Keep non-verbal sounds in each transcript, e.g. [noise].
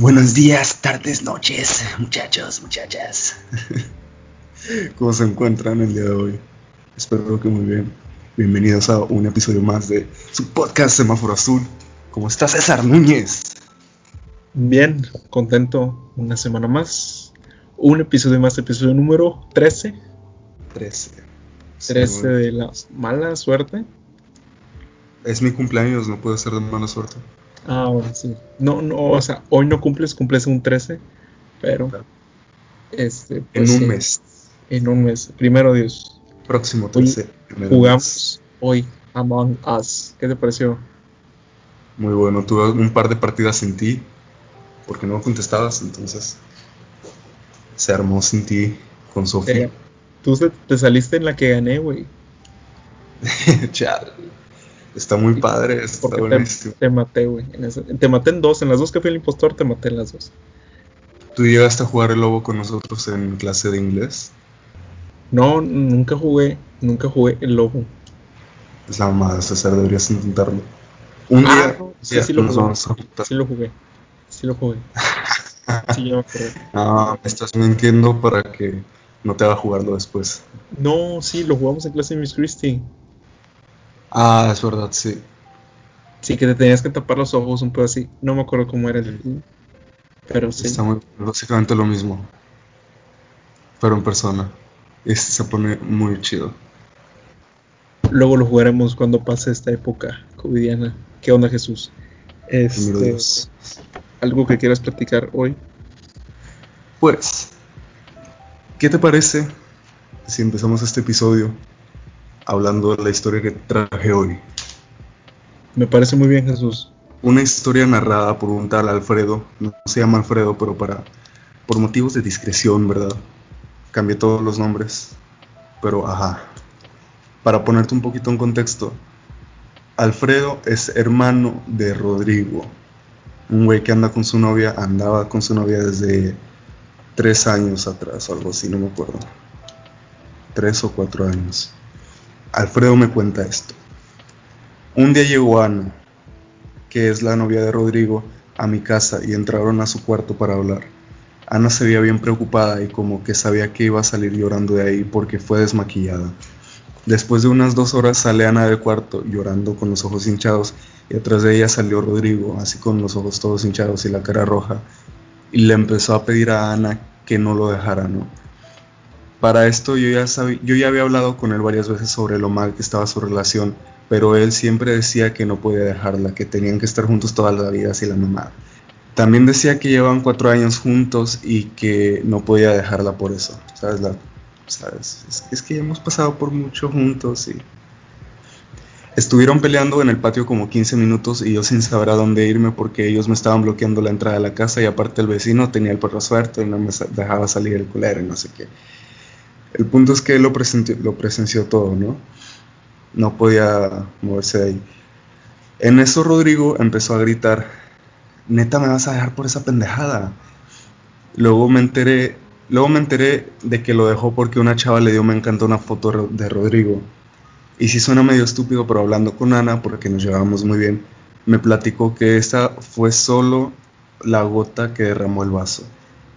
Buenos días, tardes, noches, muchachos, muchachas. [laughs] ¿Cómo se encuentran el día de hoy? Espero que muy bien. Bienvenidos a un episodio más de su podcast Semáforo Azul. ¿Cómo está César Núñez? Bien, contento una semana más. Un episodio más, episodio número 13. 13. 13 de la mala suerte. Es mi cumpleaños, no puedo ser de mala suerte. Ah, ahora sí. No, no, o sea, hoy no cumples, cumples un 13, pero este En pues, un sí, mes. En un mes. Primero Dios. Próximo Hoy 13. primer Jugamos hoy Among Us. ¿Qué te pareció? Muy bueno, tuve un par de partidas sin ti, porque no contestabas, entonces se armó sin ti con Sofía. Eh, tú se- te saliste en la que gané, güey. [laughs] Chale. Está muy padre, está Porque te, buenísimo. te maté, güey. Te maté en dos. En las dos que fui el impostor, te maté en las dos. ¿Tú llegaste a jugar el lobo con nosotros en clase de inglés? No, nunca jugué. Nunca jugué el lobo. Es la mamada, César, deberías intentarlo. Un Ah, día, no, sí, sí lo nos jugué. vamos a. Sí lo jugué. Sí lo jugué. [laughs] Sí, ya me. No, me estás mintiendo para que no te haga jugarlo después. No, sí, lo jugamos en clase de Miss Christie. Ah, es verdad, sí. Sí, que te tenías que tapar los ojos un poco así. No me acuerdo cómo era el. Pero sí. Está muy, básicamente lo mismo. Pero en persona. Este se pone muy chido. Luego lo jugaremos cuando pase esta época covidiana. ¿Qué onda, Jesús? Este. ¿Algo que quieras platicar hoy? Pues, ¿qué te parece si empezamos este episodio hablando de la historia que traje hoy? Me parece muy bien, Jesús. Una historia narrada por un tal Alfredo, no se llama Alfredo, pero para por motivos de discreción, ¿verdad? Cambié todos los nombres, pero ajá. Para ponerte un poquito en contexto, Alfredo es hermano de Rodrigo, un güey que anda con su novia, andaba con su novia desde tres años atrás o algo así, no me acuerdo. Tres o cuatro años. Alfredo me cuenta esto. Un día llegó Ana, que es la novia de Rodrigo, a mi casa y entraron a su cuarto para hablar. Ana se veía bien preocupada y como que sabía que iba a salir llorando de ahí porque fue desmaquillada. Después de unas dos horas sale Ana del cuarto llorando con los ojos hinchados y atrás de ella salió Rodrigo, así con los ojos todos hinchados y la cara roja, y le empezó a pedir a Ana que no lo dejara, ¿no? Para esto yo ya, sabí- yo ya había hablado con él varias veces sobre lo mal que estaba su relación, pero él siempre decía que no podía dejarla, que tenían que estar juntos toda la vida así la mamá. También decía que llevan cuatro años juntos y que no podía dejarla por eso, ¿sabes? La, ¿sabes? Es, que ya hemos pasado por mucho juntos y... Estuvieron peleando en el patio como 15 minutos y yo sin saber a dónde irme porque ellos me estaban bloqueando la entrada de la casa y aparte el vecino tenía el perro suelto y no me dejaba salir el culero y no sé qué. El punto es que él lo presenció, todo, ¿no? No podía moverse de ahí. En eso Rodrigo empezó a gritar, neta me vas a dejar por esa pendejada. Luego me enteré, luego me enteré de que lo dejó porque una chava le dio me encantó una foto de Rodrigo. Y sí suena medio estúpido, pero hablando con Ana, porque nos llevábamos muy bien, me platicó que esta fue solo la gota que derramó el vaso,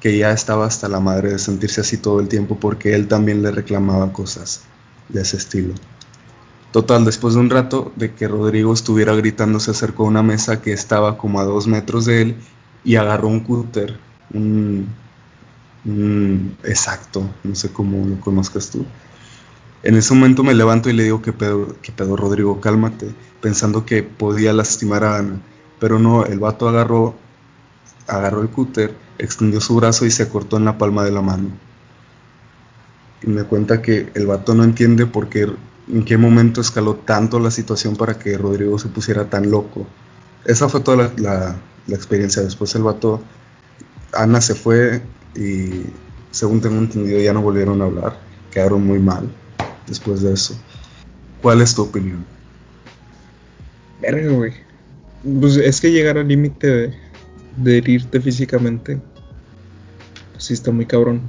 que ya estaba hasta la madre de sentirse así todo el tiempo porque él también le reclamaba cosas de ese estilo. Total, después de un rato de que Rodrigo estuviera gritando, se acercó a una mesa que estaba como a dos metros de él y agarró un cúter, un, exacto, no sé cómo lo conozcas tú. En ese momento me levanto y le digo que pedo, que pedo Rodrigo, cálmate, pensando que podía lastimar a Ana, pero no, el vato agarró, agarró el cúter, extendió su brazo y se cortó en la palma de la mano. Y me cuenta que el vato no entiende por qué, en qué momento escaló tanto la situación para que Rodrigo se pusiera tan loco. Esa fue toda la, experiencia. Después el vato, Ana se fue y según tengo entendido ya no volvieron a hablar. Quedaron muy mal después de eso. ¿Cuál es tu opinión? Verga, güey. Pues es que llegar al límite de, de herirte físicamente, pues sí está muy cabrón.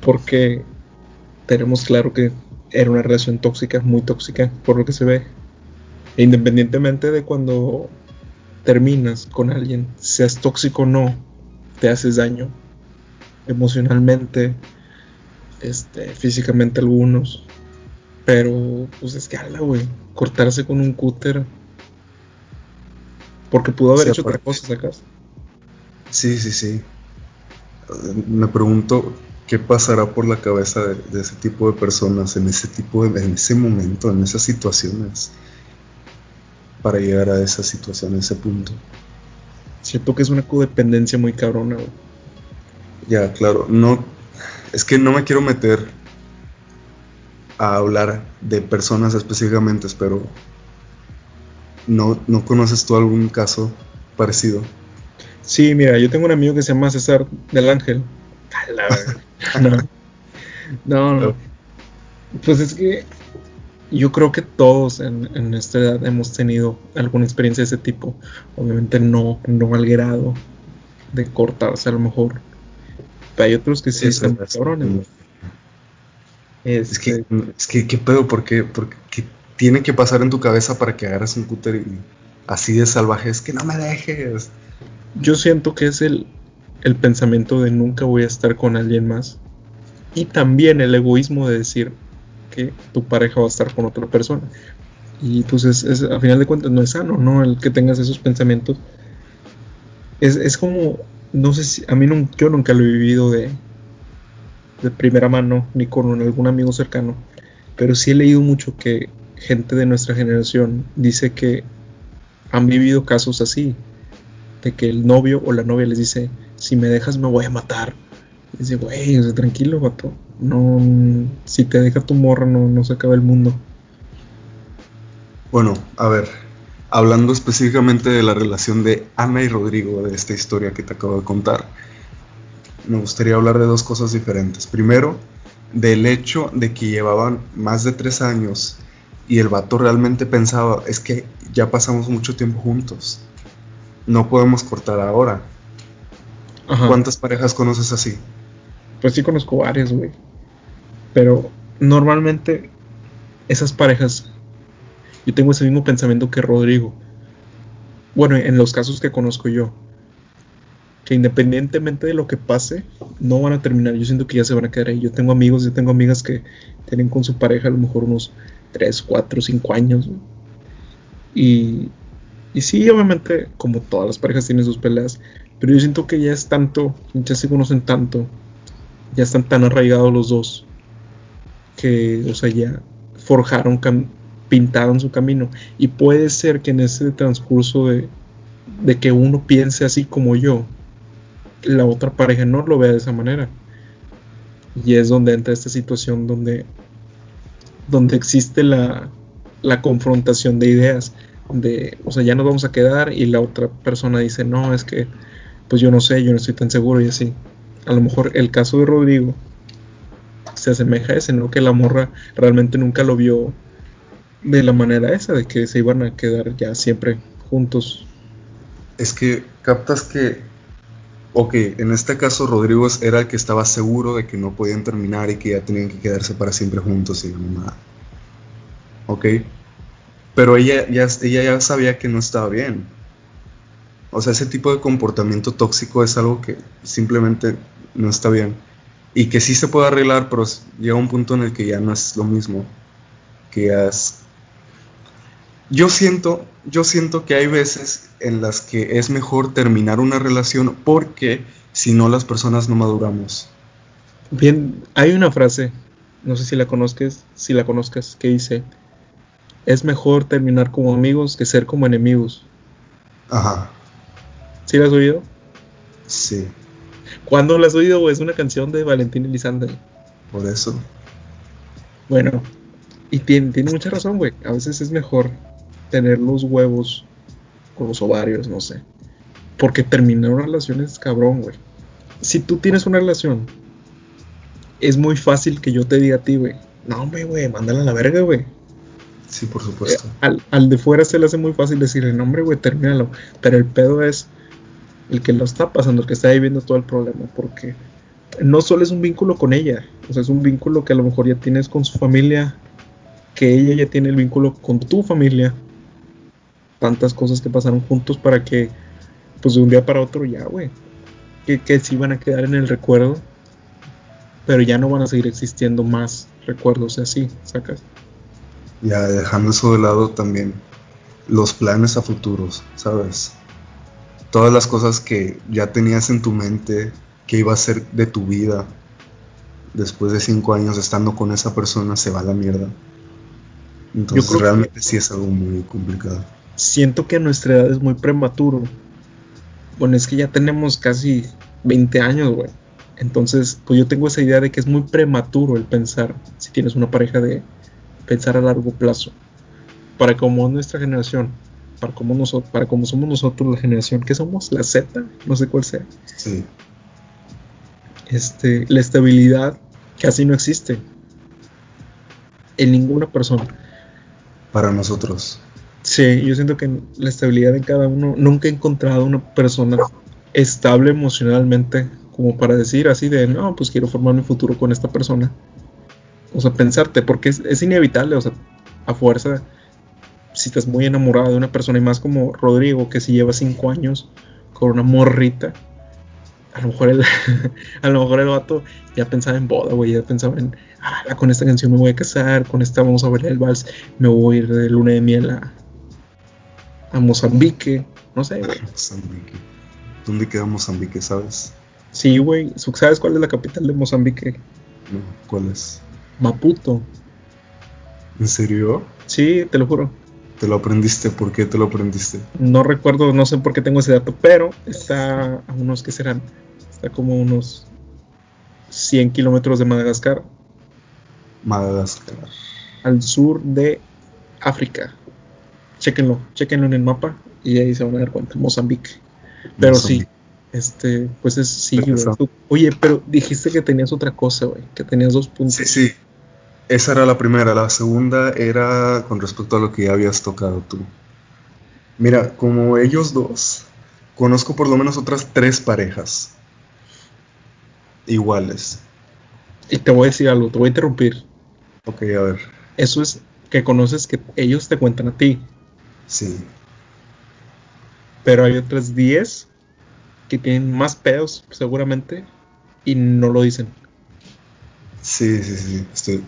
Porque tenemos claro que era una relación tóxica, muy tóxica, por lo que se ve. E independientemente de cuando terminas con alguien, seas tóxico o no, te haces daño emocionalmente, este, físicamente algunos. Pero, pues es que ala, güey, cortarse con un cúter. Porque pudo haber hecho otra cosa, ¿sacas? Sí, sí, sí. Me pregunto qué pasará por la cabeza de, ese tipo de personas en ese tipo de, en ese momento, en esas situaciones, para llegar a esa situación, a ese punto. Siento que es una codependencia muy cabrona, güey. Ya, claro, no, es que no me quiero meter a hablar de personas específicamente, pero ¿no, ¿no conoces tú algún caso parecido? Sí, mira, yo tengo un amigo que se llama César del Ángel. [laughs] no. no, no. Pues es que yo creo que todos en, en, esta edad hemos tenido alguna experiencia de ese tipo. Obviamente no, no al grado de cortarse a lo mejor hay otros que sí están cabrones. Es que, es que, ¿qué pedo? ¿Por qué? Porque tiene que pasar en tu cabeza para que agarres un cúter y así de salvaje es que no me dejes. Yo siento que es el, el pensamiento de nunca voy a estar con alguien más. Y también el egoísmo de decir que tu pareja va a estar con otra persona. Y pues es, a final de cuentas no es sano, ¿no? El que tengas esos pensamientos. Es, es como no sé si a mí no, yo nunca lo he vivido de, de primera mano ni con algún amigo cercano, pero sí he leído mucho que gente de nuestra generación dice que han vivido casos así, de que el novio o la novia les dice, si me dejas me voy a matar. Y dice, güey, tranquilo, vato. No, si te deja tu morra no, no se acaba el mundo. Bueno, a ver, hablando específicamente de la relación de Ana y Rodrigo, de esta historia que te acabo de contar, me gustaría hablar de dos cosas diferentes. Primero, del hecho de que llevaban más de tres años y el vato realmente pensaba, es que ya pasamos mucho tiempo juntos, no podemos cortar ahora. ¿Cuántas parejas conoces así? Pues sí conozco varias, güey. Pero normalmente esas parejas yo tengo ese mismo pensamiento que Rodrigo. Bueno, en los casos que conozco yo, que independientemente de lo que pase, no van a terminar. Yo siento que ya se van a quedar ahí. Yo tengo amigos, yo tengo amigas que tienen con su pareja a lo mejor unos 3, 4, 5 años. Y, y sí, obviamente, como todas las parejas tienen sus peleas, pero yo siento que ya es tanto, ya se conocen tanto, ya están tan arraigados los dos, que, o sea, ya forjaron pintaron su camino. Y puede ser que en ese transcurso de, de que uno piense así como yo, la otra pareja no lo vea de esa manera. Y es donde entra esta situación donde, donde existe la, la confrontación de ideas. De, o sea, ya nos vamos a quedar y la otra persona dice, no, es que, pues yo no sé, yo no estoy tan seguro y así. A lo mejor el caso de Rodrigo se asemeja a ese, ¿no? Que la morra realmente nunca lo vio de la manera esa, de que se iban a quedar ya siempre juntos. Es que captas que, ok, en este caso Rodrigo era el que estaba seguro de que no podían terminar y que ya tenían que quedarse para siempre juntos y nada. Ok, pero ella ya, ella ya sabía que no estaba bien. O sea, ese tipo de comportamiento tóxico es algo que simplemente no está bien. Y que sí se puede arreglar, pero llega un punto en el que ya no es lo mismo. Que ya es yo siento, yo siento que hay veces en las que es mejor terminar una relación porque si no las personas no maduramos. Bien, hay una frase, no sé si la conozcas, si la conozcas, que dice, es mejor terminar como amigos que ser como enemigos. Ajá. ¿Sí la has oído? Sí. ¿Cuándo la has oído? Es una canción de Valentín Elizalde. Por eso. Bueno, y tiene, tiene mucha razón, güey. A veces es mejor tener los huevos con los ovarios, no sé. Porque terminar una relación es cabrón, güey. Si tú tienes una relación, es muy fácil que yo te diga a ti, güey, no, hombre, güey, mándala a la verga, güey. Sí, por supuesto. Eh, al, de fuera se le hace muy fácil decirle, no, hombre, güey, termínalo. Pero el pedo es el que lo está pasando, el que está viviendo todo el problema, porque no solo es un vínculo con ella, o sea, es un vínculo que a lo mejor ya tienes con su familia, que ella ya tiene el vínculo con tu familia, tantas cosas que pasaron juntos para que, pues de un día para otro ya, güey, que, que sí van a quedar en el recuerdo, pero ya no van a seguir existiendo más recuerdos así, sacas. Ya dejando eso de lado también los planes a futuros, ¿sabes? Todas las cosas que ya tenías en tu mente que iba a ser de tu vida después de cinco años estando con esa persona se va a la mierda. Entonces realmente sí es algo muy complicado. Siento que a nuestra edad es muy prematuro. Bueno, es que ya tenemos casi 20 años, güey. Entonces, pues yo tengo esa idea de que es muy prematuro el pensar, si tienes una pareja, de pensar a largo plazo. Para como nuestra generación, para como, nosotros, para como somos nosotros la generación que somos, la Z, no sé cuál sea. Sí. Este, la estabilidad casi no existe en ninguna persona. Para nosotros. Sí, yo siento que la estabilidad en cada uno, nunca he encontrado una persona estable emocionalmente como para decir así de, no, pues quiero formar mi futuro con esta persona. O sea, pensarte, porque es, es inevitable, o sea, a fuerza, si estás muy enamorado de una persona y más como Rodrigo, que si lleva cinco años con una morrita, a lo mejor el, [laughs] a lo mejor el vato ya pensaba en boda, güey, ya pensaba en, ah, con esta canción me voy a casar, con esta vamos a bailar el vals, me voy a ir de luna de miel a, a Mozambique, no sé, güey. [laughs] Mozambique. ¿Dónde queda Mozambique, sabes? Sí, güey. ¿Sabes cuál es la capital de Mozambique? No, ¿cuál es? Maputo. ¿En serio? Sí, te lo juro. ¿Te lo aprendiste? ¿Por qué te lo aprendiste? No recuerdo, no sé por qué tengo ese dato, pero está a unos que serán. Está como unos 100 kilómetros de Madagascar. Madagascar. Al sur de África. Chéquenlo, chéquenlo en el mapa y ahí se van a dar cuenta. Mozambique. Pero sí, este, pues es sí, Oye, pero dijiste que tenías otra cosa, güey, que tenías dos puntos. Sí, sí. Esa era la primera. La segunda era con respecto a lo que ya habías tocado tú. Mira, como ellos dos, conozco por lo menos otras tres parejas iguales. Y te voy a decir algo, te voy a interrumpir. Ok, a ver. Eso es que conoces que ellos te cuentan a ti. Sí. Pero hay otras diez que tienen más pedos, seguramente, y no lo dicen. Sí, sí, sí, estoy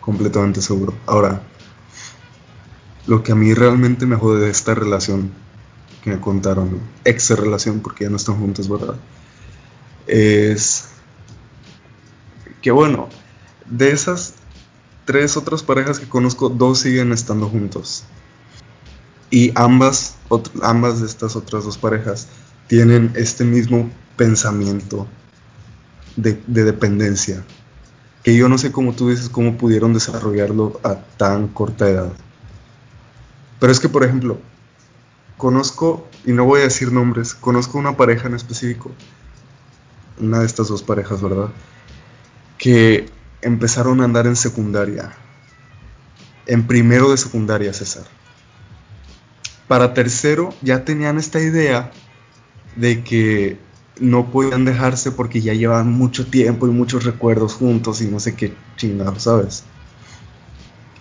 completamente seguro. Ahora, lo que a mí realmente me jode de esta relación que me contaron, ex relación, porque ya no están juntos, ¿verdad? Es que bueno, de esas tres otras parejas que conozco, dos siguen estando juntos. Y ambas, ambas de estas otras dos parejas tienen este mismo pensamiento de, dependencia, que yo no sé cómo tú dices cómo pudieron desarrollarlo a tan corta edad. Pero es que, por ejemplo, conozco, y no voy a decir nombres, conozco una pareja en específico, una de estas dos parejas, ¿verdad? Que empezaron a andar en secundaria, en primero de secundaria, César. Para tercero ya tenían esta idea de que no podían dejarse porque ya llevaban mucho tiempo y muchos recuerdos juntos y no sé qué chingados, ¿sabes?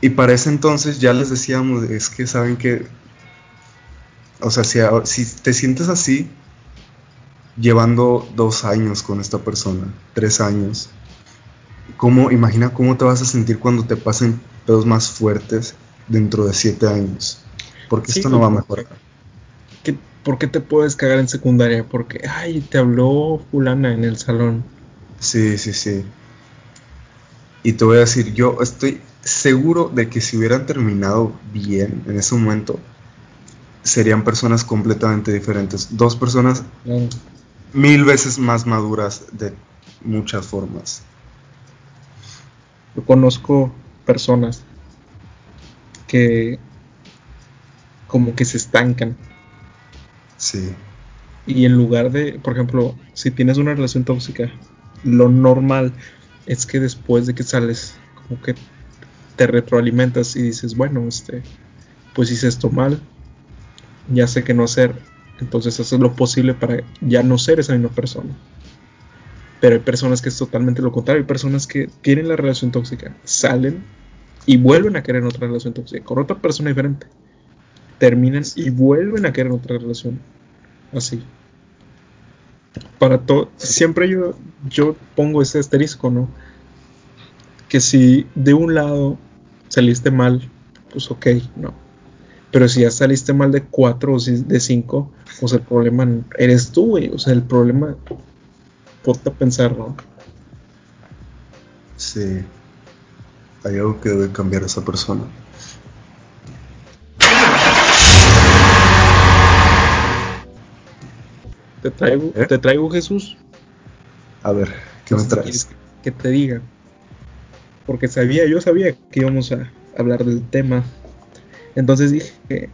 Y para ese entonces ya les decíamos, es que saben que, o sea, si, si te sientes así, llevando dos años con esta persona, tres años, ¿cómo, imagina cómo te vas a sentir cuando te pasen pedos más fuertes dentro de siete años? Porque esto no va a mejorar. ¿por qué te puedes cagar en secundaria? Porque, ay, te habló fulana en el salón. Sí, sí, sí. Y te voy a decir, yo estoy seguro de que si hubieran terminado bien en ese momento, serían personas completamente diferentes. Dos personas mil veces más maduras de muchas formas. Yo conozco personas que como que se estancan Sí. Y en lugar de, por ejemplo, si tienes una relación tóxica, lo normal es que después de que sales, como que te retroalimentas y dices, bueno, este, pues hice esto mal, ya sé qué no hacer, entonces haces lo posible para ya no ser esa misma persona. Pero hay personas que es totalmente lo contrario, hay personas que tienen la relación tóxica, salen y vuelven a querer otra relación tóxica con otra persona diferente terminan y vuelven a querer otra relación. Así. Para todo, siempre yo, yo pongo ese asterisco, ¿no? Que si de un lado saliste mal, pues ok, no. Pero si ya saliste mal de cuatro o de cinco, pues el problema eres tú, güey. O sea, el problema, ponte a pensar, ¿no? Sí. Hay algo que debe cambiar esa persona. Te traigo, ¿Eh? te traigo Jesús. A ver, ¿qué me Entonces, traes? ¿quieres Que te diga. Porque sabía, yo sabía que íbamos a hablar del tema. Entonces dije que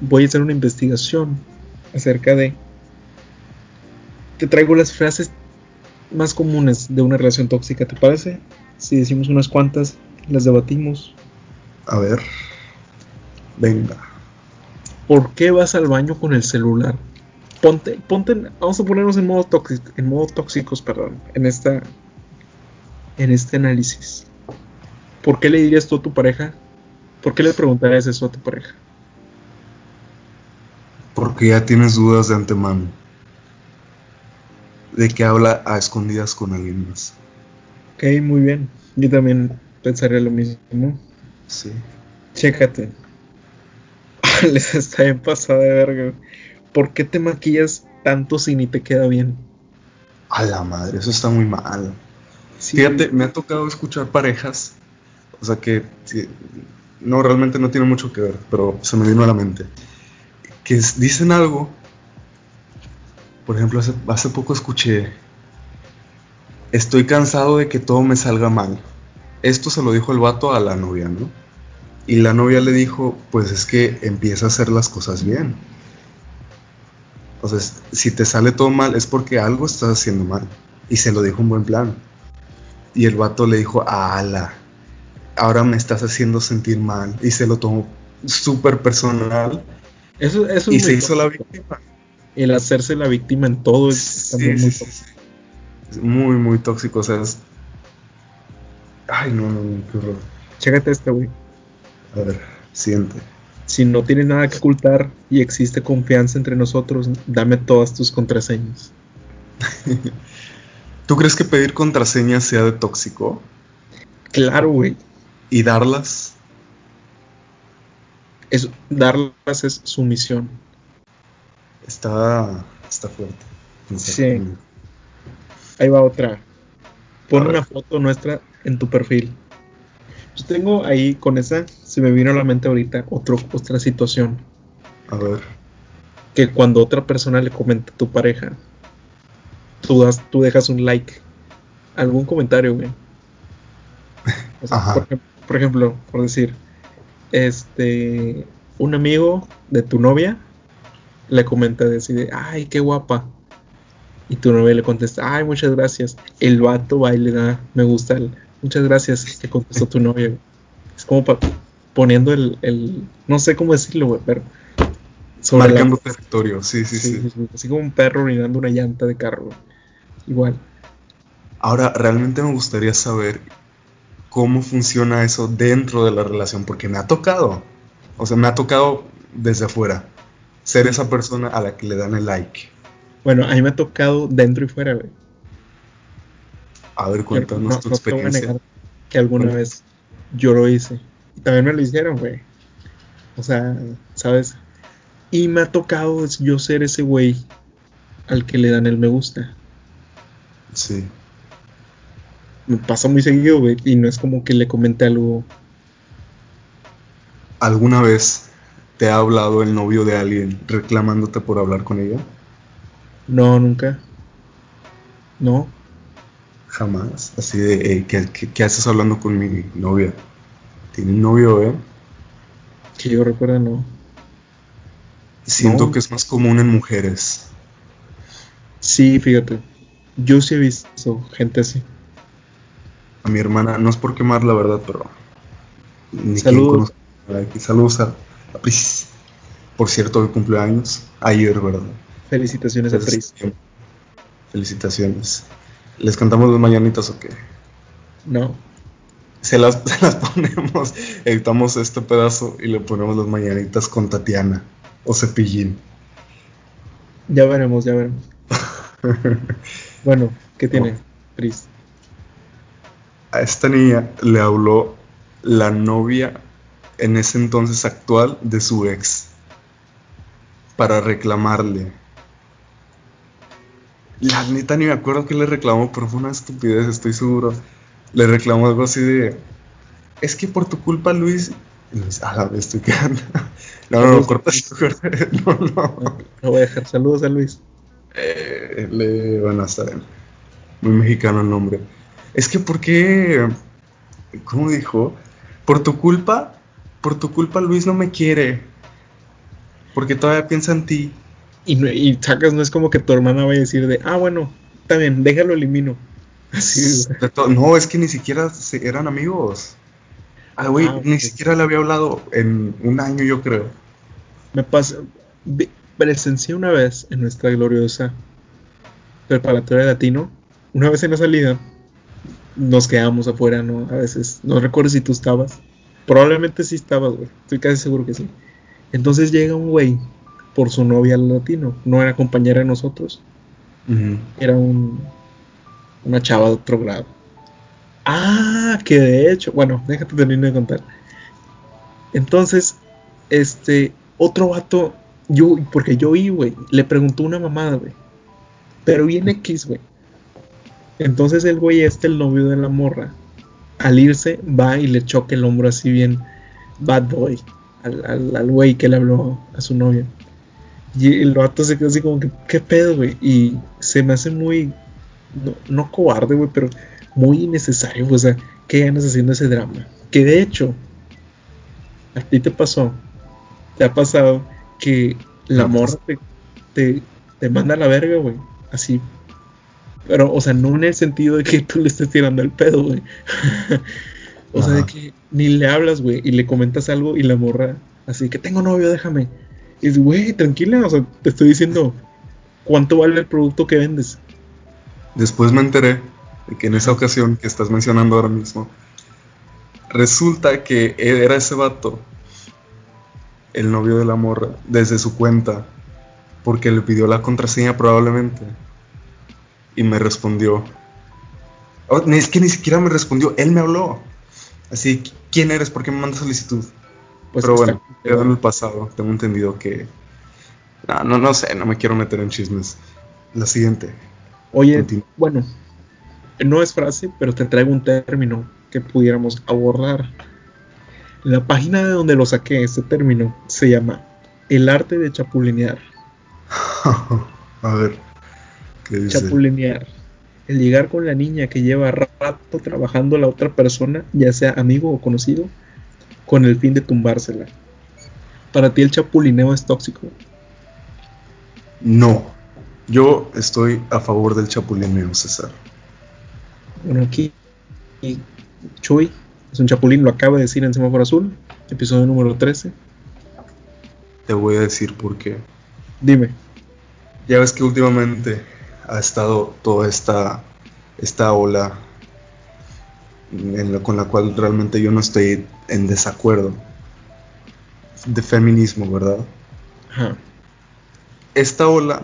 voy a hacer una investigación acerca de. Te traigo las frases más comunes de una relación tóxica, ¿te parece? Si decimos unas cuantas, las debatimos. A ver. Venga. ¿Por qué vas al baño con el celular? Ponte, ponte, vamos a ponernos en modo tóxico, en modo tóxicos, perdón, en esta, en este análisis. ¿Por qué le dirías tú a tu pareja? ¿Por qué le preguntarías eso a tu pareja? Porque ya tienes dudas de antemano. De que habla a escondidas con alguien más. Ok, muy bien. Yo también pensaría lo mismo. Sí. Chécate. [laughs] Les está bien pasada de verga. ¿Por qué te maquillas tanto si ni te queda bien? A la madre, eso está muy mal. Sí, Fíjate, me ha tocado escuchar parejas, o sea que no realmente no tiene mucho que ver, pero se me vino a la mente. Que dicen algo, por ejemplo, hace, hace poco escuché, estoy cansado de que todo me salga mal. Esto se lo dijo el vato a la novia, ¿no? Y la novia le dijo, pues es que empieza a hacer las cosas bien. O sea, si te sale todo mal es porque algo estás haciendo mal. Y se lo dijo en buen plan. Y el vato le dijo, ala, ahora me estás haciendo sentir mal. Y se lo tomó súper personal Eso, eso y es se muy hizo la víctima. El hacerse la víctima en todo es Sí, también muy sí, tóxico. sí. Muy, muy tóxico. O sea, es... Ay, no, no, no, qué horror. Chécate este, güey. A ver, siente. Si no tienes nada que ocultar y existe confianza entre nosotros, dame todas tus contraseñas. [laughs] ¿Tú crees que pedir contraseñas sea de tóxico? Claro, güey. ¿Y darlas? Es, darlas es sumisión. Está, está fuerte. Sí. Ahí va otra. Pon una foto nuestra en tu perfil. Yo tengo ahí con esa, se me vino a la mente ahorita otro, otra situación. A ver. Que cuando otra persona le comenta a tu pareja, tú, das, tú dejas un like. Algún comentario, güey. [laughs] O sea, Ajá. por, ejem- por ejemplo, por decir, este, un amigo de tu novia le comenta, decide, ay, qué guapa. Y tu novia le contesta, ay, muchas gracias. El vato va y le da, me gusta, el, muchas gracias, que contestó tu novia. Es como pa- poniendo el, el, no sé cómo decirlo, güey, pero sobre la- Marcando territorio, sí, sí, sí, sí. sí, sí, así como un perro orinando una llanta de carro. güey. Igual. Ahora, realmente me gustaría saber cómo funciona eso dentro de la relación, porque me ha tocado, o sea, me ha tocado desde afuera, ser esa persona a la que le dan el like. Bueno, a mí me ha tocado dentro y fuera, güey. A ver, cuéntanos no, tu no te voy a experiencia. negar que alguna vez yo lo hice. Y también me lo hicieron, güey. O sea, ¿sabes? Y me ha tocado yo ser ese güey al que le dan el me gusta. Sí. Me pasa muy seguido, güey. Y no es como que le comente algo. ¿Alguna vez te ha hablado el novio de alguien reclamándote por hablar con ella? No, nunca. No. Jamás. Así de, "Ey, ¿qué, qué, qué haces hablando con mi novia? ¿Tiene un novio, eh? Que yo recuerdo, no. Siento No. que es más común en mujeres. Sí, fíjate. Yo sí he visto gente así. A mi hermana, no es por quemar la verdad, pero. Ni Saludos. Saludos a, a Pris. Por cierto, hoy cumpleaños. Ayer, ¿verdad? Felicitaciones a Pris. Felicitaciones. ¿Les cantamos las mañanitas o qué? No. Se las, [laughs] se las ponemos, editamos este pedazo y le ponemos las mañanitas con Tatiana o Cepillín. Ya veremos, ya veremos. [laughs] bueno, ¿qué tiene, No. Pris? A esta niña le habló la novia en ese entonces actual de su ex para reclamarle. La neta ni me acuerdo qué le reclamó, pero fue una estupidez, estoy seguro. Le reclamó algo así de. Es que por tu culpa, Luis. Luis, a la vez estoy quedando. [laughs] No, no, no, corta. [laughs] No, no. No, voy a dejar. Saludos a Luis. Eh, le, bueno, está bien. Muy mexicano el nombre. Es que, ¿por qué? ¿Cómo dijo? Por tu culpa, por tu culpa Luis no me quiere. Porque todavía piensa en ti. Y, sacas, no es como que tu hermana vaya a decir de, ah, bueno, bien, déjalo elimino. Así, [laughs] no, es que ni siquiera se- eran amigos. Ah, güey, Ah, ni siquiera le había hablado en un año, yo creo. Me pasa, presencié una vez en nuestra gloriosa preparatoria de latino, una vez en la salida, nos quedamos afuera, ¿no? A veces, no recuerdo si tú estabas, probablemente sí estabas, güey, estoy casi seguro que sí. Entonces llega un güey por su novia latino, no era compañera de nosotros, era un, una chava de otro grado. Ah, que de hecho, bueno, déjate terminar de contar. Entonces, este, otro vato, yo, porque yo vi, güey, le preguntó una mamada, güey. Pero bien X, güey. Entonces el güey este, el novio de la morra, al irse, va y le choca el hombro así bien bad boy al, al, al güey que le habló a su novia. Y el vato se quedó así como que, ¿qué pedo, güey? Y se me hace muy, no, no cobarde, güey, pero muy innecesario, o sea, ¿qué ganas haciendo ese drama? Que de hecho, a ti te pasó, te ha pasado que la morra te, te, te manda a la verga, güey, así. Pero, o sea, no en el sentido de que tú le estés tirando el pedo, güey. [laughs] o sea, de que ni le hablas, güey, y le comentas algo y la morra, así que tengo novio, déjame. Y es, güey, tranquila, o sea, te estoy diciendo cuánto vale el producto que vendes. Después me enteré de que en esa ocasión que estás mencionando ahora mismo, resulta que era ese vato, el novio de la morra, desde su cuenta, porque le pidió la contraseña probablemente. Y me respondió. Oh, es que ni siquiera me respondió, él me habló. Así, ¿quién eres? ¿Por qué me mandas solicitud? Pues Pero bueno, quedó en el pasado. Tengo entendido que. No, no, no sé, no me quiero meter en chismes. La siguiente. Oye, Continúa. bueno, no es frase, pero te traigo un término que pudiéramos abordar. La página de donde lo saqué, este término, se llama El arte de chapulinear. [laughs] A ver. ¿Qué dice? Chapulinear. El llegar con la niña que lleva rato trabajando la otra persona, ya sea amigo o conocido, con el fin de tumbársela. Para ti el chapulineo es tóxico. No. Yo estoy a favor del chapulineo, César. Bueno, aquí y Chuy es un chapulín, lo acaba de decir en Semáforo Azul, episodio número 13. Te voy a decir por qué. Dime. Ya ves que últimamente ha estado toda esta, esta ola en con la cual realmente yo no estoy en desacuerdo. De feminismo, ¿verdad? Esta ola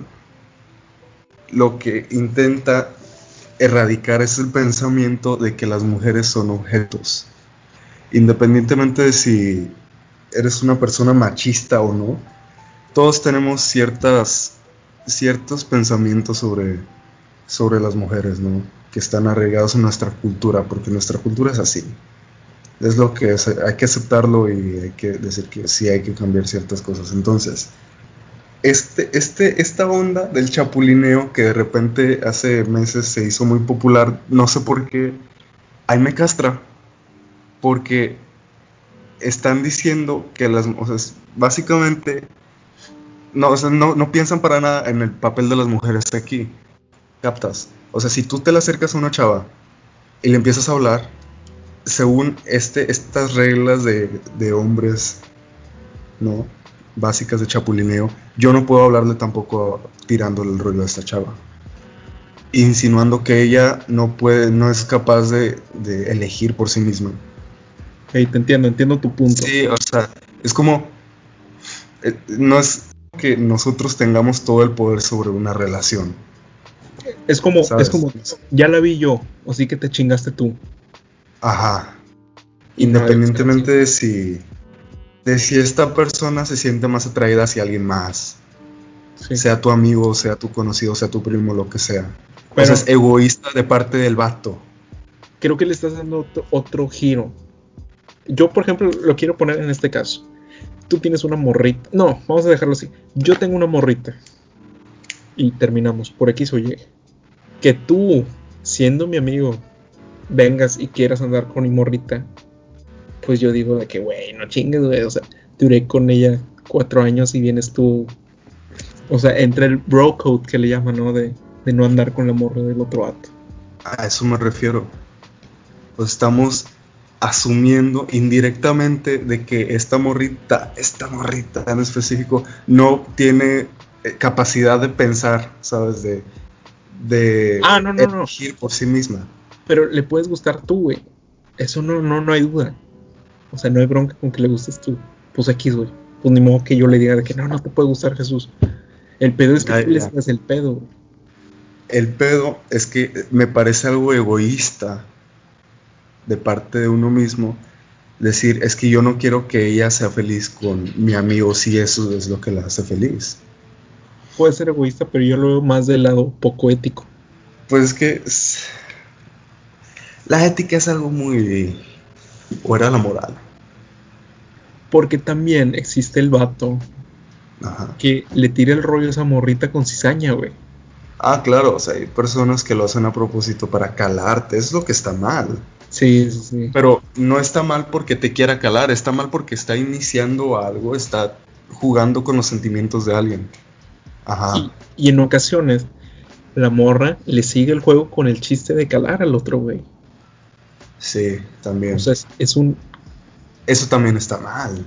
lo que intenta erradicar es el pensamiento de que las mujeres son objetos. Independientemente de si eres una persona machista o no, todos tenemos ciertas, ciertos pensamientos sobre, sobre las mujeres, ¿no? Que están arraigados en nuestra cultura, porque nuestra cultura es así. Es lo que hay que aceptarlo y hay que decir que sí hay que cambiar ciertas cosas. Entonces, este, este, esta onda del chapulineo que de repente hace meses se hizo muy popular, no sé por qué, ahí me castra. Porque están diciendo que las, o básicamente, no, no, no piensan para nada en el papel de las mujeres aquí. ¿Captas? O sea, si tú te le acercas a una chava y le empiezas a hablar, según este, estas reglas de, de hombres, ¿no? Básicas de chapulineo, yo no puedo hablarle tampoco tirándole el rollo a esta chava. Insinuando que ella no puede, no es capaz de, de elegir por sí misma. Hey, te entiendo, entiendo tu punto. Sí, o sea, es como. eh, no es que nosotros tengamos todo el poder sobre una relación. Es como, ¿Sabes? es como, ya la vi yo, así que te chingaste tú. Ajá. Independientemente de si. de si esta persona se siente más atraída hacia alguien más. Sí. Sea tu amigo, sea tu conocido, sea tu primo, lo que sea. Pero- o sea, es egoísta de parte del vato. Creo que le estás dando otro, otro giro. Yo, por ejemplo, lo quiero poner en este caso. Tú tienes una morrita. No, vamos a dejarlo así. Yo tengo una morrita. Y terminamos por X o Y. Que tú, siendo mi amigo, vengas y quieras andar con mi morrita. Pues yo digo de que, güey, no chingues, güey. O sea, duré con ella cuatro años y vienes tú. O sea, entre el bro code que le llaman, ¿no? De, de no andar con la morra del otro vato. A eso me refiero. Pues estamos asumiendo indirectamente de que esta morrita, esta morrita en específico, no tiene capacidad de pensar, ¿sabes? De, de Ah, no, no, no. elegir por sí misma. Pero le puedes gustar tú, güey. Eso no, no, no hay duda. O sea, no hay bronca con que le gustes tú. Pues X, güey. Pues ni modo que yo le diga de que no, no te puede gustar Jesús. El pedo es que tú le hagas el pedo. güey. El pedo es que me parece algo egoísta de parte de uno mismo decir, es que yo no quiero que ella sea feliz con mi amigo si eso es lo que la hace feliz. Puede ser egoísta, pero yo lo veo más del lado poco ético. Pues es que es- la ética es algo muy fuera de la moral. Porque también existe el vato Ajá. que le tira el rollo a esa morrita con cizaña, güey. Ah, claro, o sea, hay personas que lo hacen a propósito para calarte, es lo que está mal. Sí, sí, sí. Pero no está mal porque te quiera calar, está mal porque está iniciando algo, está jugando con los sentimientos de alguien. Ajá. Y, y en ocasiones, la morra le sigue el juego con el chiste de calar al otro, güey. Sí, también. O sea, es, es un. Eso también está mal.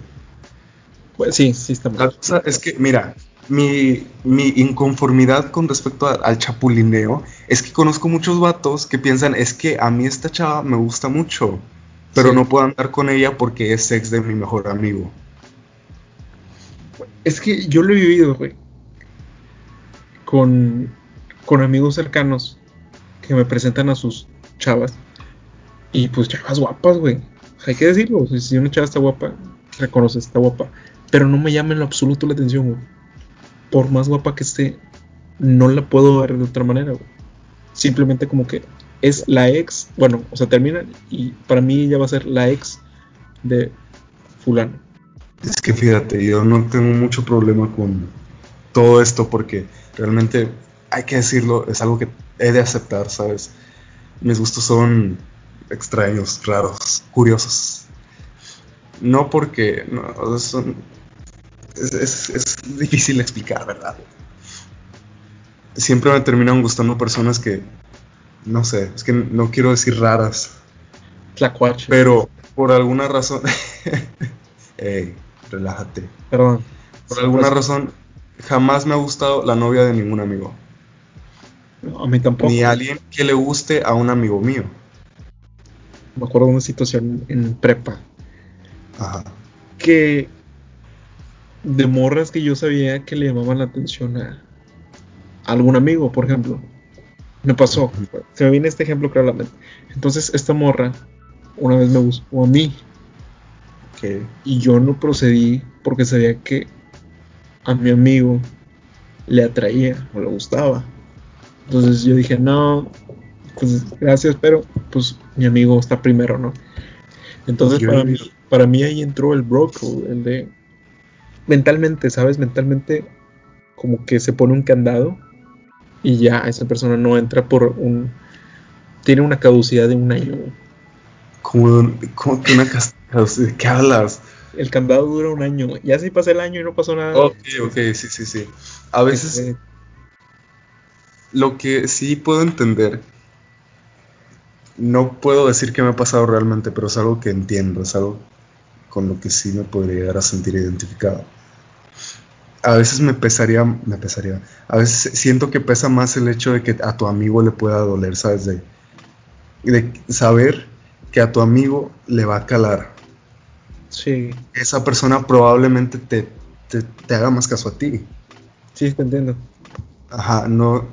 Pues sí, sí está mal. es que, mira, mi, mi inconformidad con respecto a- al chapulineo es que conozco muchos vatos que piensan, es que a mí esta chava me gusta mucho, pero Sí. no puedo andar con ella porque es ex de mi mejor amigo. Es que yo lo he vivido, güey. Con, con amigos cercanos que me presentan a sus chavas. Y pues chavas guapas, güey. Hay que decirlo. Si una chava está guapa, reconoces, está guapa. Pero no me llama en lo absoluto la atención, güey. Por más guapa que esté, no la puedo ver de otra manera, güey. Simplemente como que es la ex. Bueno, o sea, termina y para mí ella va a ser la ex de fulano. Es que fíjate, yo no tengo mucho problema con todo esto porque realmente, hay que decirlo, es algo que he de aceptar, ¿sabes? Mis gustos son extraños, raros, curiosos. No porque, no, son, es, es- es difícil explicar, ¿verdad? Siempre me terminan gustando personas que, no sé, es que no quiero decir raras, Tlacuache. pero por alguna razón, [laughs] Ey, relájate. Perdón. Por alguna razón, jamás me ha gustado la novia de ningún amigo. No, a mí tampoco. Ni alguien que le guste a un amigo mío. Me acuerdo de una situación en prepa. Ajá. Que de morras que yo sabía que le llamaban la atención a algún amigo, por ejemplo. Me pasó. Se me viene este ejemplo claramente. Entonces, esta morra una vez me buscó a mí. Y yo no procedí porque sabía que a mi amigo le atraía o le gustaba. Entonces yo dije, no, pues gracias, pero pues mi amigo está primero, ¿no? Entonces Yo para mí, para mí ahí entró el bro code, el de mentalmente, ¿sabes? Mentalmente como que se pone un candado y ya esa persona no entra por un... Tiene una caducidad de un año. Como, como que una ¿De qué hablas? El candado dura un año. Ya si pasa el año y no pasó nada. Ok, ok, sí, sí, sí. A veces eh, lo que sí puedo entender, no puedo decir que me ha pasado realmente, pero es algo que entiendo, es algo con lo que sí me podría llegar a sentir identificado. A veces me pesaría, me pesaría, a veces siento que pesa más el hecho de que a tu amigo le pueda doler, ¿sabes? De, de saber que a tu amigo le va a calar Sí. esa persona probablemente te, te, te haga más caso a ti. Sí, te entiendo. Ajá, no,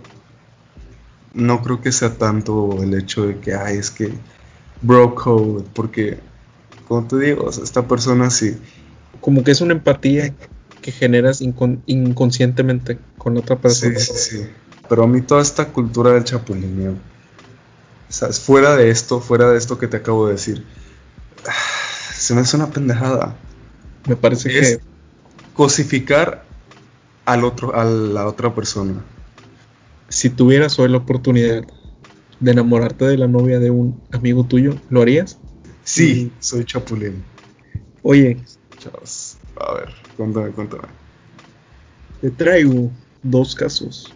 no creo que sea tanto el hecho de que, ay, es que bro code, porque, como te digo, o sea, esta persona sí, Como que es una empatía que generas incon- inconscientemente con otra sí, persona. sí, sí. Pero a mí toda esta cultura del chapulineo, ¿sabes? Fuera de esto, fuera de esto que te acabo de decir, se me hace una pendejada. Me parece Es que cosificar al otro, a la otra persona. si tuvieras hoy la oportunidad de enamorarte de la novia de un amigo tuyo, ¿lo harías? Sí, soy chapulín. Oye, Chavos. A ver, cuéntame, cuéntame. te traigo dos casos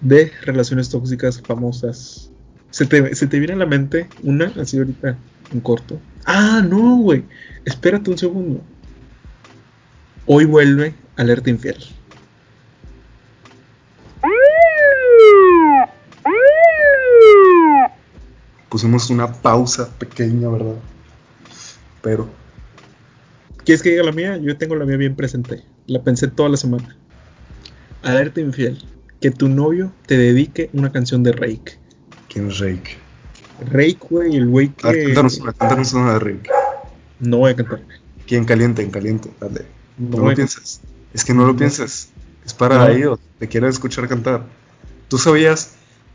de relaciones tóxicas famosas. ¿Se te, se te viene a la mente una así ahorita en corto? Ah, no, güey. Espérate un segundo. Hoy vuelve Alerta Infiel. Pusimos una pausa pequeña, ¿verdad? Pero, ¿Quieres que diga la mía? Yo tengo la mía bien presente. La pensé toda la semana. Alerta Infiel. Que tu novio te dedique una canción de Rake. ¿quién es Rake? Rake, güey, el güey A ver, que... cuéntanos una, cuéntanos una de Rake. No voy a cantar. ¿Quién caliente, en caliente? Dale. No lo pienses. Es que no lo No. pienses. Es para No. o te quieren escuchar cantar. ¿Tú sabías,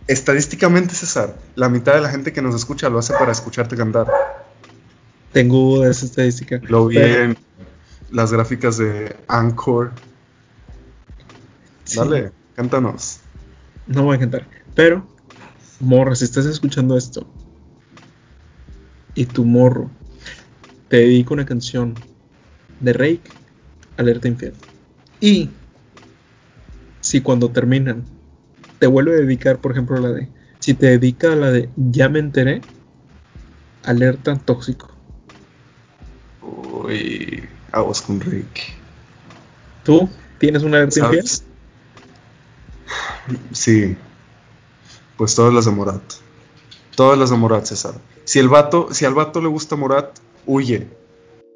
estadísticamente, César, la mitad de la gente que nos escucha lo hace para escucharte cantar? Tengo de esa estadística. Lo vi Pero- en las gráficas de Anchor. sí, Dale, cántanos. no voy a cantar. Pero, morra, si estás escuchando esto y tu morro te dedica una canción de Rake, alerta infiel. Y si cuando terminan te vuelve a dedicar, por ejemplo, la de, si te dedica a la de ya me enteré, alerta tóxico. Uy, aguas con Rick. ¿Tú tienes una alerta infiel? ¿Sabes? Sí. Pues todas las de Morat. Todas las de Morat, César. Si el vato, si al vato le gusta Morat, huye.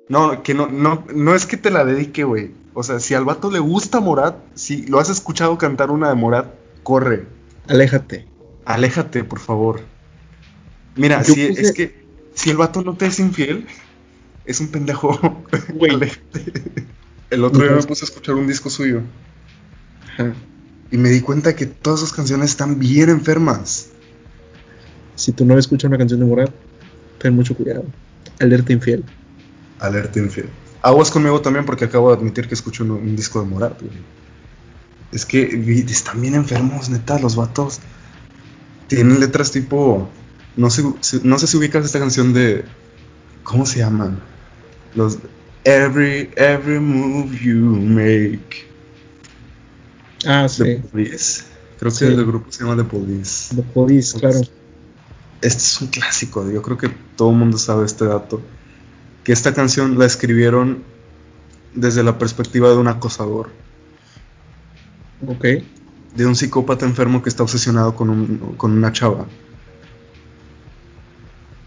No, que no, no, no es que te la dedique, güey. O sea, si al vato le gusta Morat, si lo has escuchado cantar una de Morat, corre. Aléjate. Aléjate, por favor. Mira, Yo si, puse- es que si el vato no te es infiel, es un pendejo. [laughs] Güey. El otro día me puse a escuchar un disco suyo Ajá. y me di cuenta que todas sus canciones están bien enfermas. Si tu novia escucha una canción de Morat, ten mucho cuidado. Alerta infiel. Alerta infiel. Aguas conmigo también porque acabo de admitir que escucho un, un disco de Morat, güey. Es que vi- están bien enfermos, neta, los vatos. Tienen letras tipo. No sé, si- no sé si ubicas esta canción de. ¿Cómo se llaman? Los. Every, every move you make. Ah, The sí. Police. Creo que Sí. el grupo se llama The Police. The Police, claro. Este es un clásico, yo creo que todo el mundo sabe este dato. Que esta canción la escribieron desde la perspectiva de un acosador, Ok. de un psicópata enfermo que está obsesionado con, un- con una chava.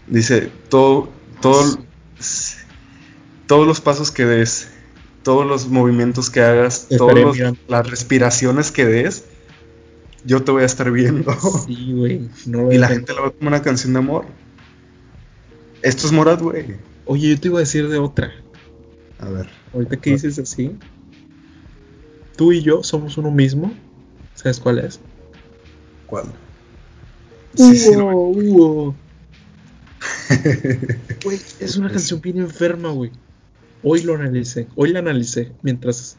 Dice, todo, todo, todos los pasos que des, todos los movimientos que hagas, todas las respiraciones que des, yo te voy a estar viendo. Sí, güey. No [laughs] y la gente la ve como una canción de amor. Esto es Morat, güey. Oye, yo te iba a decir de otra. A ver. Ahorita que dices así. Tú y yo somos uno mismo. ¿Sabes cuál es? ¿Cuál? Sí, sí, Hugo, Hugo. [laughs] Güey, es una canción bien enferma, güey. Hoy lo analicé. Hoy la analicé mientras.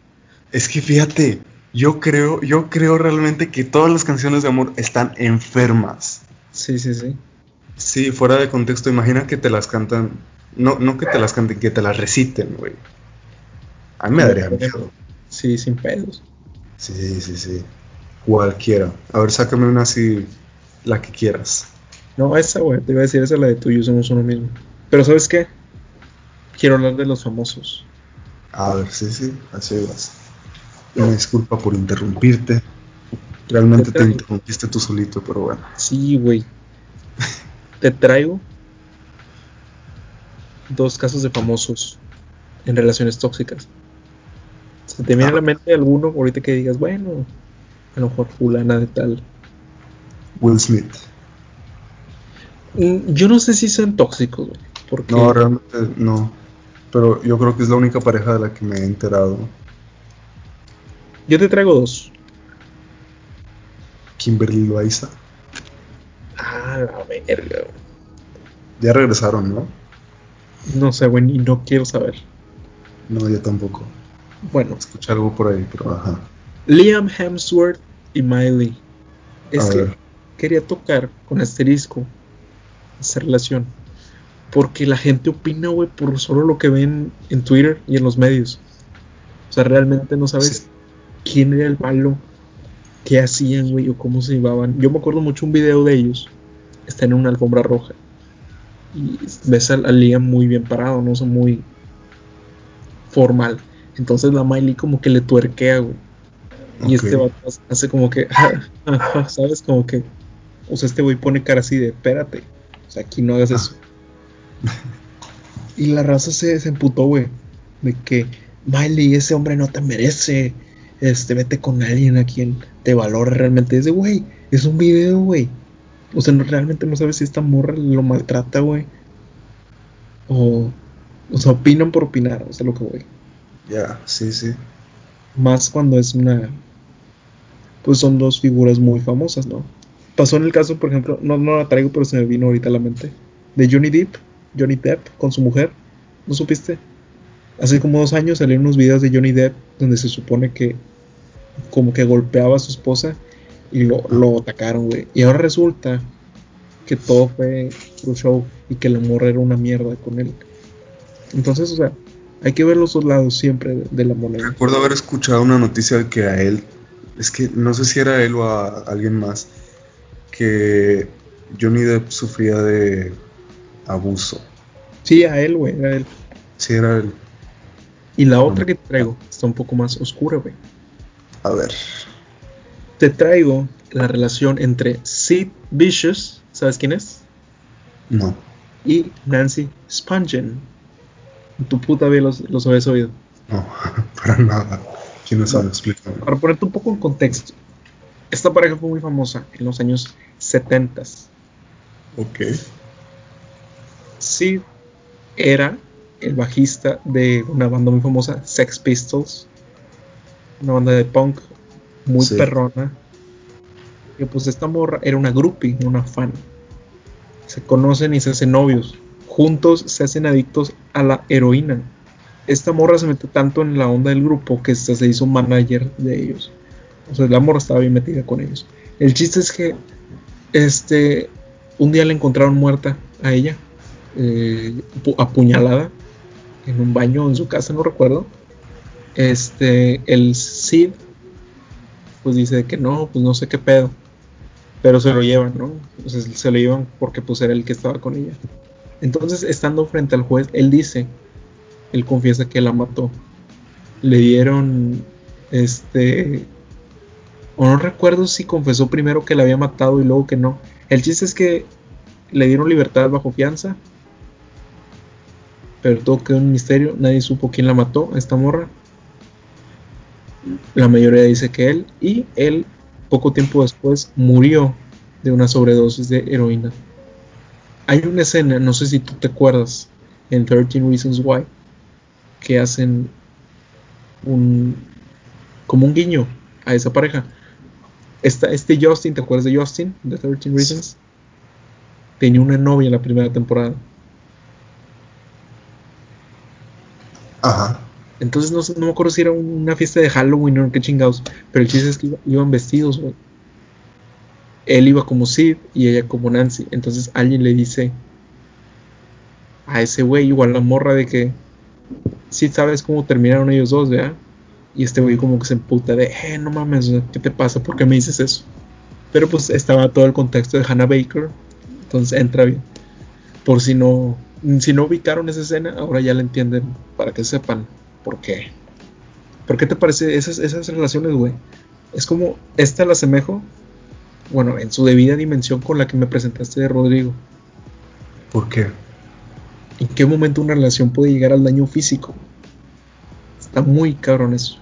Es que fíjate, yo creo, yo creo realmente que todas las canciones de amor están enfermas. Sí, sí, sí. Sí, fuera de contexto, imagina que te las cantan. No, no que te las canten, que te las reciten, güey. A mí me daría miedo. Sí, sin pedos. Sí, sí, sí. Cualquiera. A ver, sácame una así, la que quieras. No, esa, güey. Te iba a decir esa, la de tú y yo somos uno mismo. Pero ¿sabes qué? Quiero hablar de los famosos. A ver, sí, sí, así vas. Una disculpa por interrumpirte. Realmente te interrumpiste tú solito, pero bueno. Sí, güey. Te traigo dos casos de famosos en relaciones tóxicas. ¿Se te viene a la mente alguno ahorita que digas, bueno, a lo mejor fulana de tal? Will Smith. Mm, Yo no sé si son tóxicos, güey. Porque No, realmente no. Pero yo creo que es la única pareja de la que me he enterado. Yo te traigo dos. Kimberly Loaiza. Ah, la verga. Ya regresaron, ¿no? No sé, güey, y no quiero saber. No, yo tampoco. Bueno, Escuché algo por ahí, pero ajá. Liam Hemsworth y Miley. Es A que ver. quería tocar con asterisco esa relación. Porque la gente opina, güey, por solo lo que ven en Twitter y en los medios. O sea, realmente no sabes Sí. Quién era el malo, qué hacían, güey, o cómo se llevaban. Yo me acuerdo mucho un video de ellos. Está en una alfombra roja. Y ves al, al Liam muy bien parado, no son muy formal. Entonces la Miley como que le tuerquea, güey. Y este vato hace como que, [laughs] ¿sabes? Como que, o sea, este güey pone cara así de, espérate, o sea, aquí no hagas Ah. eso. Y la raza se, se emputó, güey, de que, Miley, ese hombre no te merece, este, vete con alguien a quien te valore realmente. De, güey, es un video, güey. O sea, no, realmente no sabes si esta morra lo maltrata, güey. O, o sea, opinan por opinar, o sea, lo que voy. Ya, sí, sí. Más cuando es una. Pues son dos figuras muy famosas, ¿no? Pasó en el caso, por ejemplo, no, no la traigo, pero se me vino ahorita a la mente. De Johnny Depp, Johnny Depp con su mujer. ¿No supiste? Hace como dos años salieron unos videos de Johnny Depp donde se supone que como que golpeaba a su esposa y lo, lo atacaron, güey. Y ahora resulta que todo fue un show y que la morra era una mierda con él. Entonces, o sea, hay que ver los dos lados siempre de, de la moneda. Recuerdo haber escuchado una noticia que a él, es que no sé si era él o a alguien más, que Johnny Depp sufría de abuso. Sí, a él, güey, a él. Sí, era él. Y la otra que te traigo está un poco más oscura, güey. A ver. Te traigo la relación entre Sid Vicious, ¿sabes quién es? No. Y Nancy Spungen. Tu puta vida los, los habías oído. No, [laughs] para nada. ¿Quién no sabe explicar? Para ponerte un poco en contexto, esta pareja fue muy famosa en los años 70. Ok. Sid era el bajista de una banda muy famosa, Sex Pistols, una banda de punk muy Sí. perrona. Que pues esta morra era una groupie, una fan. Se conocen y se hacen novios. Juntos se hacen adictos a la heroína. Esta morra se metió tanto en la onda del grupo que se hizo manager de ellos. O sea, la morra estaba bien metida con ellos. El chiste es que este un día la encontraron muerta a ella, eh, apu- apuñalada en un baño en su casa, no recuerdo. Este, el Sid, pues dice que no, pues no sé qué pedo, pero se lo llevan, ¿no? Se lo llevan porque pues era el que estaba con ella. Entonces, estando frente al juez, él dice, él confiesa que la mató. Le dieron, este, o no recuerdo si confesó primero que la había matado y luego que no. El chiste es que le dieron libertad bajo fianza. Pero todo quedó un misterio. Nadie supo quién la mató a esta morra. La mayoría dice que él. Y él, poco tiempo después, murió de una sobredosis de heroína. Hay una escena, no sé si tú te acuerdas, en 13 Reasons Why, que hacen un. como un guiño a esa pareja. Esta, este Justin, ¿te acuerdas de Justin? De 13 Reasons. Tenía una novia en la primera temporada. Ajá. Entonces no, no me acuerdo si era una fiesta de Halloween o qué chingados. Pero el chiste es que iba- iban vestidos, güey. Él iba como Sid y ella como Nancy. Entonces alguien le dice a ese güey, igual la morra, de que sí sabes cómo terminaron ellos dos, ¿verdad? Y este güey como que se emputa de, eh, no mames, ¿qué te pasa? ¿Por qué me dices eso? Pero pues estaba todo el contexto de Hannah Baker. Entonces entra bien. Por si no, si no ubicaron esa escena, ahora ya la entienden para que sepan por qué. ¿Pero qué te parece esas, esas relaciones, güey? Es como, esta la asemejo, bueno, en su debida dimensión con la que me presentaste de Rodrigo. ¿Por qué? ¿En qué momento una relación puede llegar al daño físico? Está muy cabrón eso.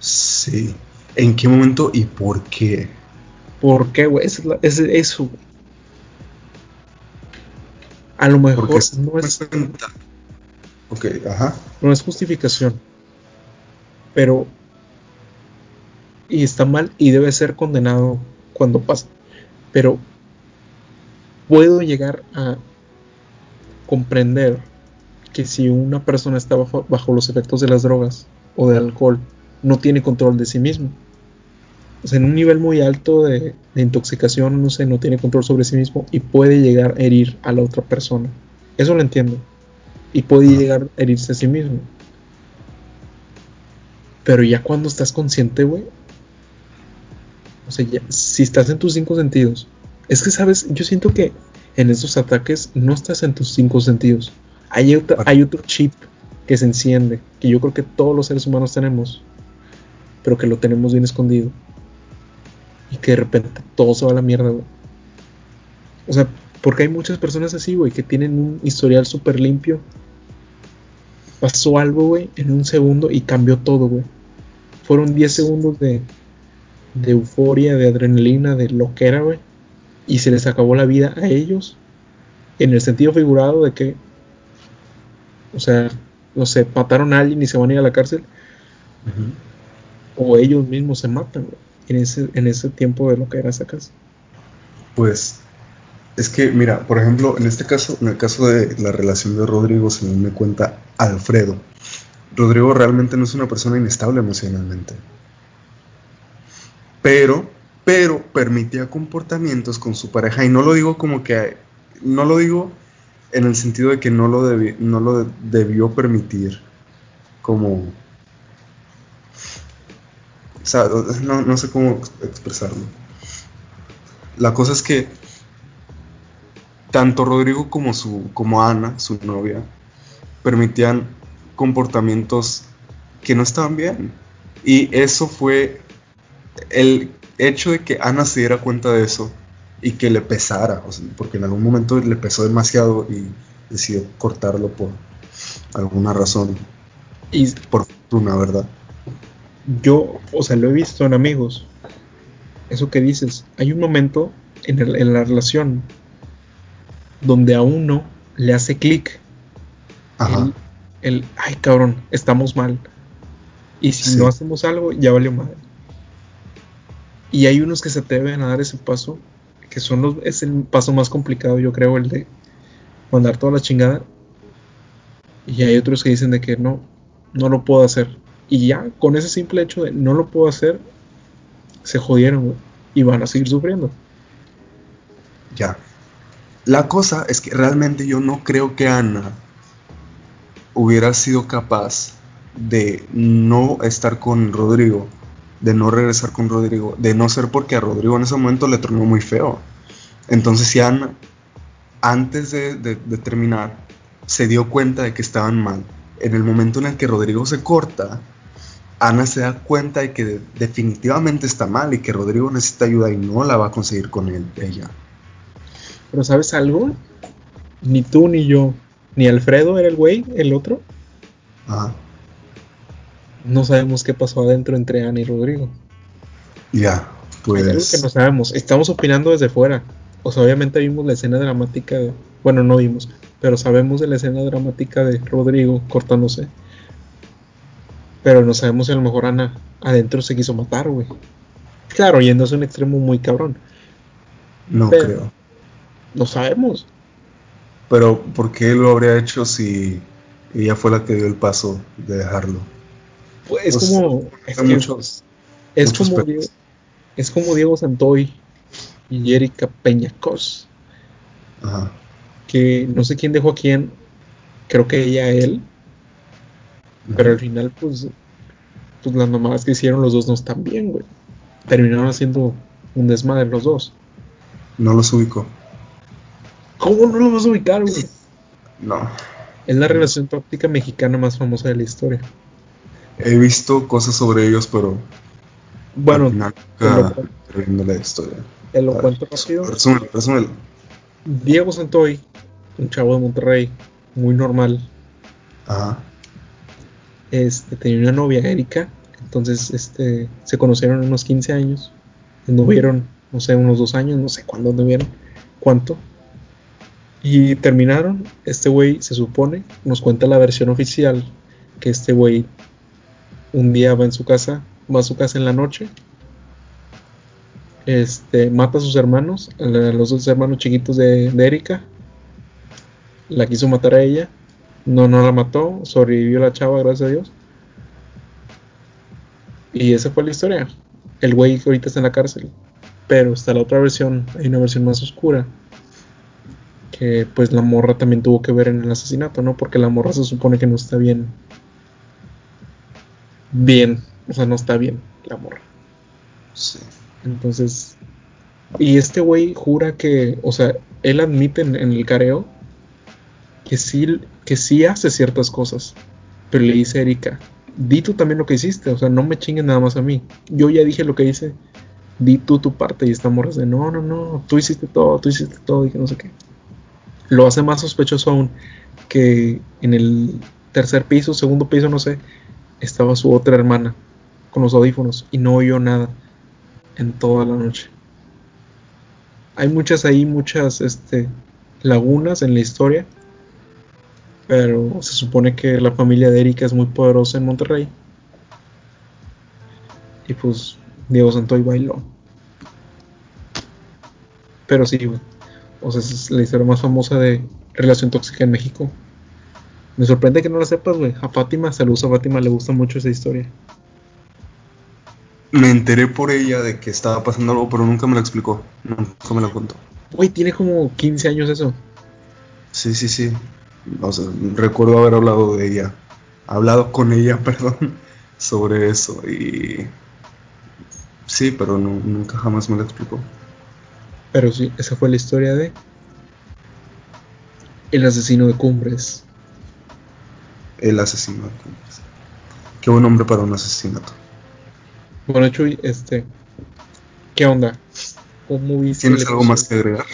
Sí. ¿En qué momento y por qué? ¿Por qué, güey? Es, es, eso, güey. A lo mejor no es. Ok, ajá. No es justificación. Pero. Y está mal y debe ser condenado cuando pasa. Pero. Puedo llegar a comprender que si una persona está bajo, bajo los efectos de las drogas o del alcohol, no tiene control de sí mismo. O sea, en un nivel muy alto de, intoxicación, no sé, no tiene control sobre sí mismo y puede llegar a herir a la otra persona. Eso lo entiendo. Y puede llegar a herirse a sí mismo. Pero ya cuando estás consciente, güey. O sea, si estás en tus cinco sentidos. Es que, ¿sabes? Yo siento que en esos ataques no estás en tus cinco sentidos. Hay, hay otro chip que se enciende, que yo creo que todos los seres humanos tenemos, pero que lo tenemos bien escondido. Y que de repente todo se va a la mierda, güey. O sea, porque hay muchas personas así, güey, que tienen un historial súper limpio. Pasó algo, güey, en un segundo y cambió todo, güey. Fueron 10 segundos de, de euforia, de adrenalina, de lo que era, güey. Y se les acabó la vida a ellos. En el sentido figurado de que, o sea, no sé, mataron a alguien y se van a ir a la cárcel o ellos mismos se matan en ese, en ese tiempo de lo que era esa casa. Pues es que, mira, por ejemplo, en este caso, en el caso de la relación de Rodrigo, según me cuenta Alfredo, Rodrigo realmente no es una persona inestable emocionalmente. Pero, pero permitía comportamientos con su pareja, y no lo digo como que, no lo digo en el sentido de que no lo, no lo debió permitir como no, sé cómo expresarlo. La cosa es que tanto Rodrigo como, su, como Ana, su novia, permitían comportamientos que no estaban bien. Y eso fue el hecho de que Ana se diera cuenta de eso y que le pesara, porque en algún momento le pesó demasiado y decidió cortarlo por alguna razón. Y por fortuna, ¿verdad? Yo, o sea, lo he visto en amigos. Eso que dices, hay un momento en, la relación donde a uno le hace clic. El, el, ay cabrón, estamos mal. Y si no hacemos algo, ya valió mal. Y hay unos que se atreven a dar ese paso, que son los, es el paso más complicado, yo creo, el de mandar toda la chingada. Y hay otros que dicen de que no, no lo puedo hacer. Y ya con ese simple hecho de no lo puedo hacer, se jodieron, Y van a seguir sufriendo. Ya. La cosa es que realmente yo no creo que Ana hubiera sido capaz de no estar con Rodrigo, de no regresar con Rodrigo, de no ser porque a Rodrigo en ese momento le tornó muy feo. Entonces si Ana, antes de, de terminar, se dio cuenta de que estaban mal, en el momento en el que Rodrigo se corta, Ana se da cuenta de que definitivamente está mal y que Rodrigo necesita ayuda y no la va a conseguir con él, ella. Pero ¿sabes algo? Ni tú ni yo, ni Alfredo era el güey, el otro. Ajá. No sabemos qué pasó adentro entre Ana y Rodrigo. Ya, pues. Hay que no sabemos. Estamos opinando desde fuera. O sea, obviamente vimos la escena dramática de. Bueno, no vimos, pero sabemos de la escena dramática de Rodrigo cortándose. Pero no sabemos si a lo mejor Ana adentro se quiso matar, güey. Claro, yéndose a un extremo muy cabrón. No creo. No sabemos. Pero, ¿por qué lo habría hecho si ella fue la que dio el paso de dejarlo? Pues es como. Es, es como Diego, es como Diego Santoy y Erika Peñacos. Ajá. Que no sé quién dejó a quién. Creo que ella a él pero al final, pues, pues las mamadas que hicieron los dos no están bien, güey. Terminaron haciendo un desmadre los dos. No los ubico. ¿Cómo no los vas a ubicar, güey? No. Es la relación práctica mexicana más famosa de la historia. He visto cosas sobre ellos, pero. Bueno, la historia. Te lo cuento rápido. Diego Santoy un chavo de Monterrey, muy normal. Ajá. Este, tenía una novia, Erika. Entonces, este, se conocieron unos 15 años. Anduvieron, no sé, unos dos años, no sé cuándo anduvieron, cuánto. Y terminaron. Este güey se supone, nos cuenta la versión oficial, que este güey un día va en su casa, va a su casa en la noche. Este, mata a sus hermanos, a los dos hermanos chiquitos de, de Erika. La quiso matar a ella. No, no la mató. Sobrevivió la chava, gracias a Dios. Y esa fue la historia. El güey que ahorita está en la cárcel. Pero está la otra versión. Hay una versión más oscura. Que pues la morra también tuvo que ver en el asesinato, ¿no? Porque la morra se supone que no está bien. Bien. O sea, no está bien la morra. Sí. Entonces. Y este güey jura que. O sea, él admite en, en el careo. Que sí, que sí hace ciertas cosas. Pero le dice a Erika, di tú también lo que hiciste, o sea, no me chingues nada más a mí. Yo ya dije lo que hice, di tú tu parte y esta morra de, no, no, no, tú hiciste todo, tú hiciste todo, y no sé qué. Lo hace más sospechoso aún que en el tercer piso, segundo piso, no sé, estaba su otra hermana con los audífonos y no oyó nada en toda la noche. Hay muchas ahí, muchas este, lagunas en la historia pero se supone que la familia de Erika es muy poderosa en Monterrey. Y pues Diego Santoy bailó. Pero sí, O sea, es la historia más famosa de relación tóxica en México. Me sorprende que no la sepas, güey. A Fátima, saludos a Fátima, le gusta mucho esa historia. Me enteré por ella de que estaba pasando algo, pero nunca me lo explicó. Nunca me lo contó. Güey, tiene como 15 años eso. Sí, sí, sí. O sea, recuerdo haber hablado de ella, hablado con ella, [laughs] perdón, sobre eso y sí, pero nunca jamás me lo explicó. Pero sí, esa fue la historia de el asesino de Cumbres. El asesino de Cumbres. Qué buen nombre para un asesinato. Bueno, Chuy, este, ¿qué onda? ¿Cómo ¿Tienes algo más que agregar?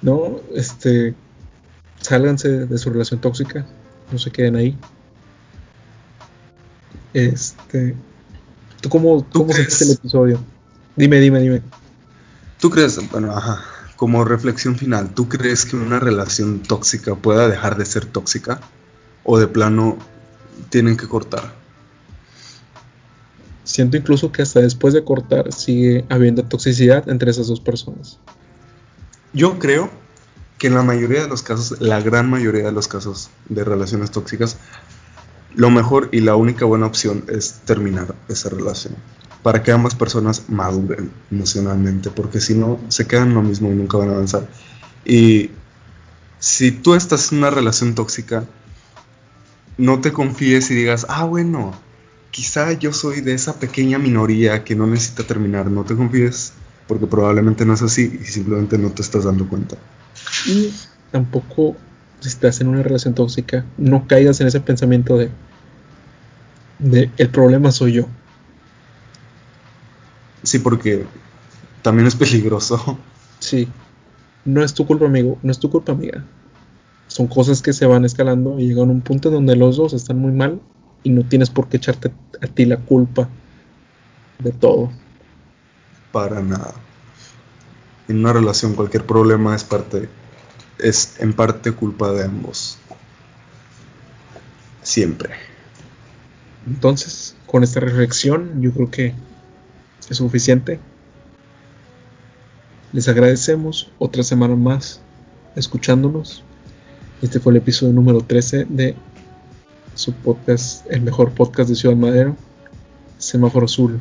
No, este, sálganse de su relación tóxica, no se queden ahí. Este, ¿tú cómo, ¿Tú cómo sentiste el episodio? Dime, dime, dime. ¿Tú crees, bueno, ajá, como reflexión final, ¿tú crees que una relación tóxica pueda dejar de ser tóxica? ¿O de plano tienen que cortar? Siento incluso que hasta después de cortar sigue habiendo toxicidad entre esas dos personas. Yo creo que en la mayoría de los casos, la gran mayoría de los casos de relaciones tóxicas, lo mejor y la única buena opción es terminar esa relación. Para que ambas personas maduren emocionalmente, porque si no, se quedan lo mismo y nunca van a avanzar. Y si tú estás en una relación tóxica, no te confíes y digas, ah, bueno, quizá yo soy de esa pequeña minoría que no necesita terminar. No te confíes, porque probablemente no es así y simplemente no te estás dando cuenta. Y tampoco, si estás en una relación tóxica, no caigas en ese pensamiento de, de el problema soy yo. Sí, porque también es peligroso. Sí, no es tu culpa, amigo, no es tu culpa, amiga. Son cosas que se van escalando y llegan a un punto donde los dos están muy mal y no tienes por qué echarte a ti la culpa de todo. Para nada. En una relación cualquier problema es parte es en parte culpa de ambos. Siempre. Entonces, con esta reflexión, yo creo que es suficiente. Les agradecemos otra semana más escuchándonos. Este fue el episodio número 13 de su podcast, el mejor podcast de Ciudad Madero, Semáforo Azul.